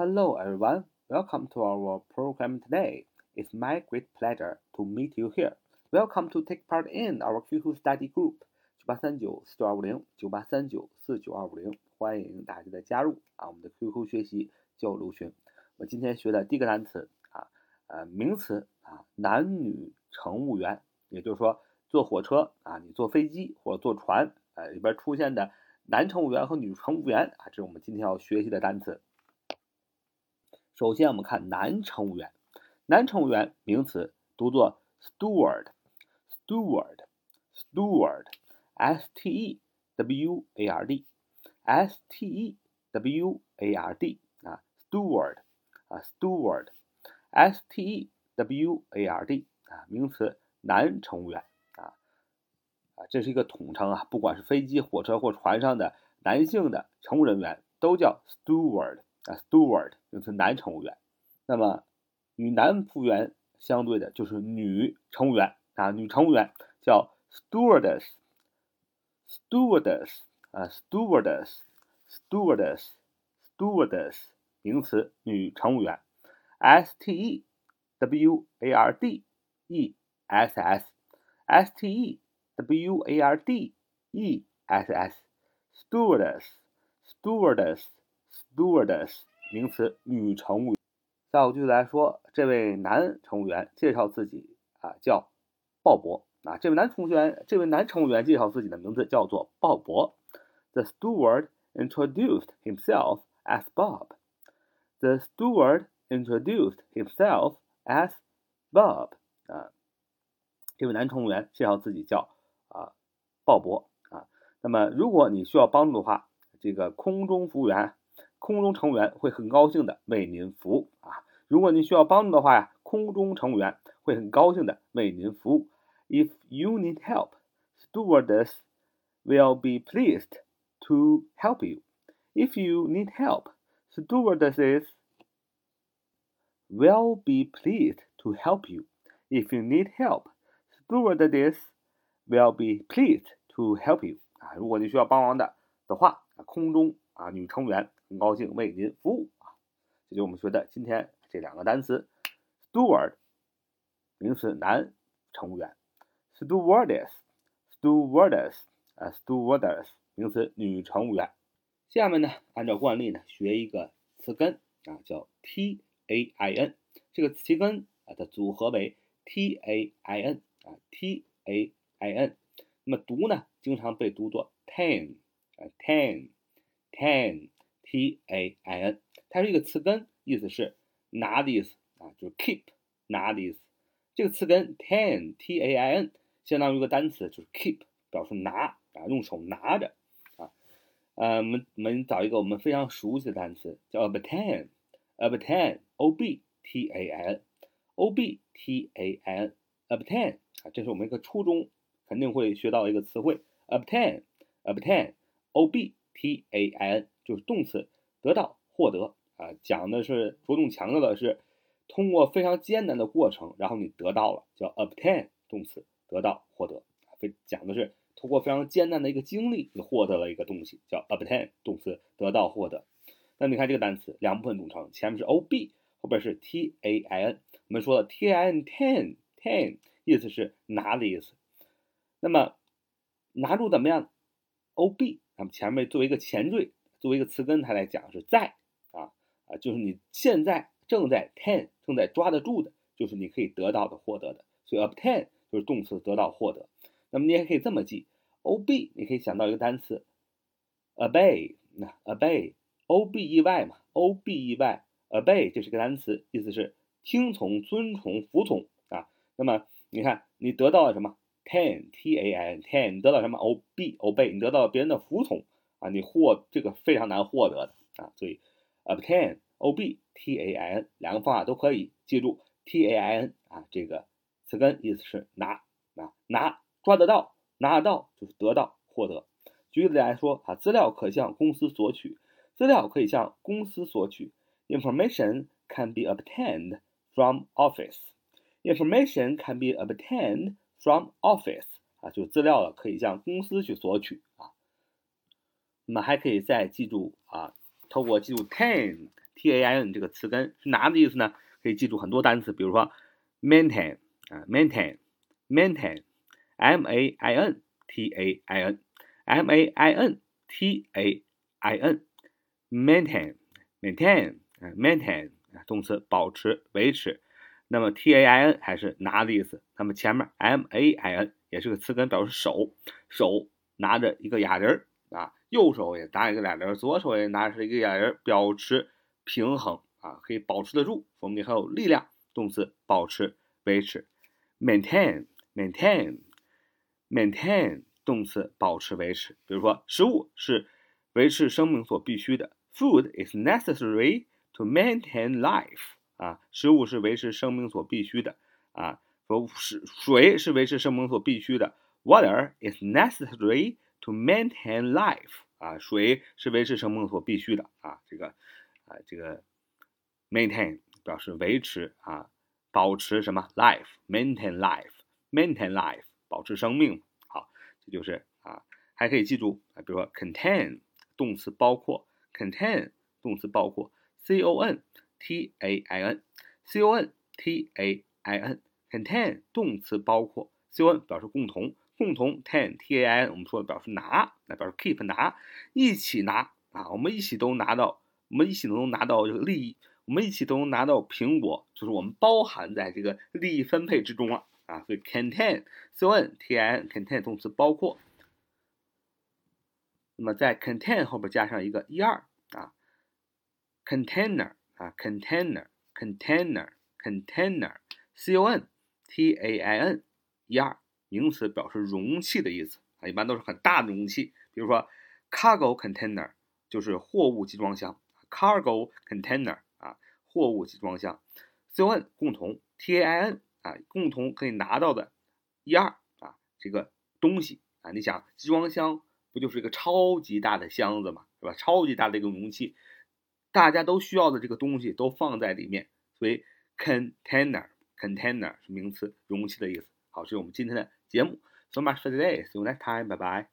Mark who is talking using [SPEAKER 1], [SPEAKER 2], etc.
[SPEAKER 1] Hello, everyone. Welcome to our program today. It's my great pleasure to meet you here. Welcome to take part in our QQ study group. 九八三九四九二五零九八三九四九二五零，欢迎大家的加入啊！我们的 QQ 学习交流群。我今天学的第一个单词啊，呃，名词啊，男女乘务员，也就是说，坐火车啊，你坐飞机或者坐船，呃，里边出现的男乘务员和女乘务员啊，这是我们今天要学习的单词。首先，我们看男乘务员。男乘务员名词读作 steward，steward，steward，s t e w a r d，s t e w a r d 啊，steward 啊，steward，s t e w a r d 啊，名词男乘务员啊啊，这是一个统称啊，不管是飞机、火车或船上的男性的乘务人员都叫 steward。，steward 名词男乘务员，那么与男服务员相对的就是女乘务员啊，女乘务员叫 stewardess，stewardess 啊，stewardess，stewardess，stewardess 名词女乘务员，s t e w a r d e s s，s t e w a r d e s s，stewardess，stewardess。Stewardess 名词，女乘务员。再有句来说，这位男乘务员介绍自己啊，叫鲍勃啊。这位男乘务员，这位男乘务员介绍自己的名字叫做鲍勃。The steward introduced himself as Bob. The steward introduced himself as Bob. 啊，这位男乘务员介绍自己叫啊鲍勃啊。那么，如果你需要帮助的话，这个空中服务员。空中乘务员会很高兴的为您服务啊！如果您需要帮助的话呀，空中乘务员会很高兴的为您服务。If you need help, stewardess will be pleased to help you. If you need help, stewardesses will be pleased to help you. If you need help, stewardesses will be pleased to help you. 啊，如果你需要帮忙的的话，空中啊女乘务员。 很高兴为您服务啊！这就是我们学的今天这两个单词：steward，名词，男乘务员；stewardess，stewardess，啊，stewardess，名词，女乘务员。下面呢，按照惯例呢，学一个词根啊，叫 t a i n，这个词根啊的组合为 t a i n 啊，t a i n。那么读呢，经常被读作 ten 啊，ten，ten。T a i n，它是一个词根，意思是拿的意思啊，就是 keep 拿的意思。这个词根 ten t a i n 相当于一个单词，就是 keep 表示拿啊，用手拿着啊。呃，我们我们找一个我们非常熟悉的单词，叫 obtain，obtain o b t a i n o b t a i n obtain 啊，这是我们一个初中肯定会学到一个词汇，obtain，obtain o b t a i n。就是动词得到、获得啊，讲的是着重强调的是通过非常艰难的过程，然后你得到了，叫 obtain 动词得到、获得，非讲的是通过非常艰难的一个经历，你获得了一个东西，叫 obtain 动词得到、获得。那你看这个单词两部分组成，前面是 o b，后边是 t a i n。我们说了 t a i n ten ten 意思是拿的意思，那么拿住怎么样？o b，那么前面作为一个前缀。作为一个词根，它来讲是在啊啊，就是你现在正在 ten 正在抓得住的，就是你可以得到的、获得的。所以 obtain 就是动词得到、获得。那么你也可以这么记，ob 你可以想到一个单词 obey，那 obey，o b e y 嘛，o b e y，obey 这是个单词，意思是听从、遵从、服从啊。那么你看你得到了什么？ten t a n ten 你得到什么？o b obey 你得到了别人的服从。啊，你获这个非常难获得的啊，所以 obtain o b t a i n 两个方法都可以记住 t a i n 啊，这个词根意思是拿啊拿抓得到拿得到就是得到获得。举例来说啊，资料可向公司索取，资料可以向公司索取。Information can be obtained from office. Information can be obtained from office 啊，就资料了可以向公司去索取。那么还可以再记住啊，透过记住 ten t a i n 这个词根是拿的意思呢？可以记住很多单词，比如说 maintain 啊，maintain，maintain，m a i n t a i n，m a i n t a i n，maintain，maintain，maintain 啊，动词保持、维持。那么 t a i n 还是拿的意思，那么前面 m a i n 也是个词根，表示手，手拿着一个哑铃啊，右手也拿一个哑铃，左手也拿着一个哑铃，表示平衡啊，可以保持得住，说明很有力量。动词保持、维持，maintain，maintain，maintain，动词保持、维持。比如说，食物是维持生命所必须的，food is necessary to maintain life。啊，食物是维持生命所必须的啊，说是水是维持生命所必须的，water is necessary to maintain life 啊，水是维持生命所必须的啊，这个啊这个 maintain 表示维持啊，保持什么 life，maintain life，maintain life 保持生命，好，这就是啊，还可以记住啊，比如说 contain 动词包括，contain 动词包括，c o n。t a i n c o n t a i n contain 动词包括 c o n 表示共同共同 ten t a n，我们说表示拿那表示 keep 拿一起拿啊我们一起都拿到我们一起都能拿到这个利益我们一起都能拿到苹果就是我们包含在这个利益分配之中了啊所以 contain c o n t a i n contain 动词包括那么在 contain 后边加上一个 e r 啊 container 啊，container，container，container，c o n t a i n e r，名词表示容器的意思啊，一般都是很大的容器。比如说，cargo container 就是货物集装箱，cargo container 啊，货物集装箱。c o n 共同，t a i n 啊，共同可以拿到的一二啊，这个东西啊，你想集装箱不就是一个超级大的箱子嘛，是吧？超级大的一个容器。大家都需要的这个东西都放在里面，所以 container container 是名词，容器的意思。好，这是我们今天的节目。So much for today. See you next time. Bye bye.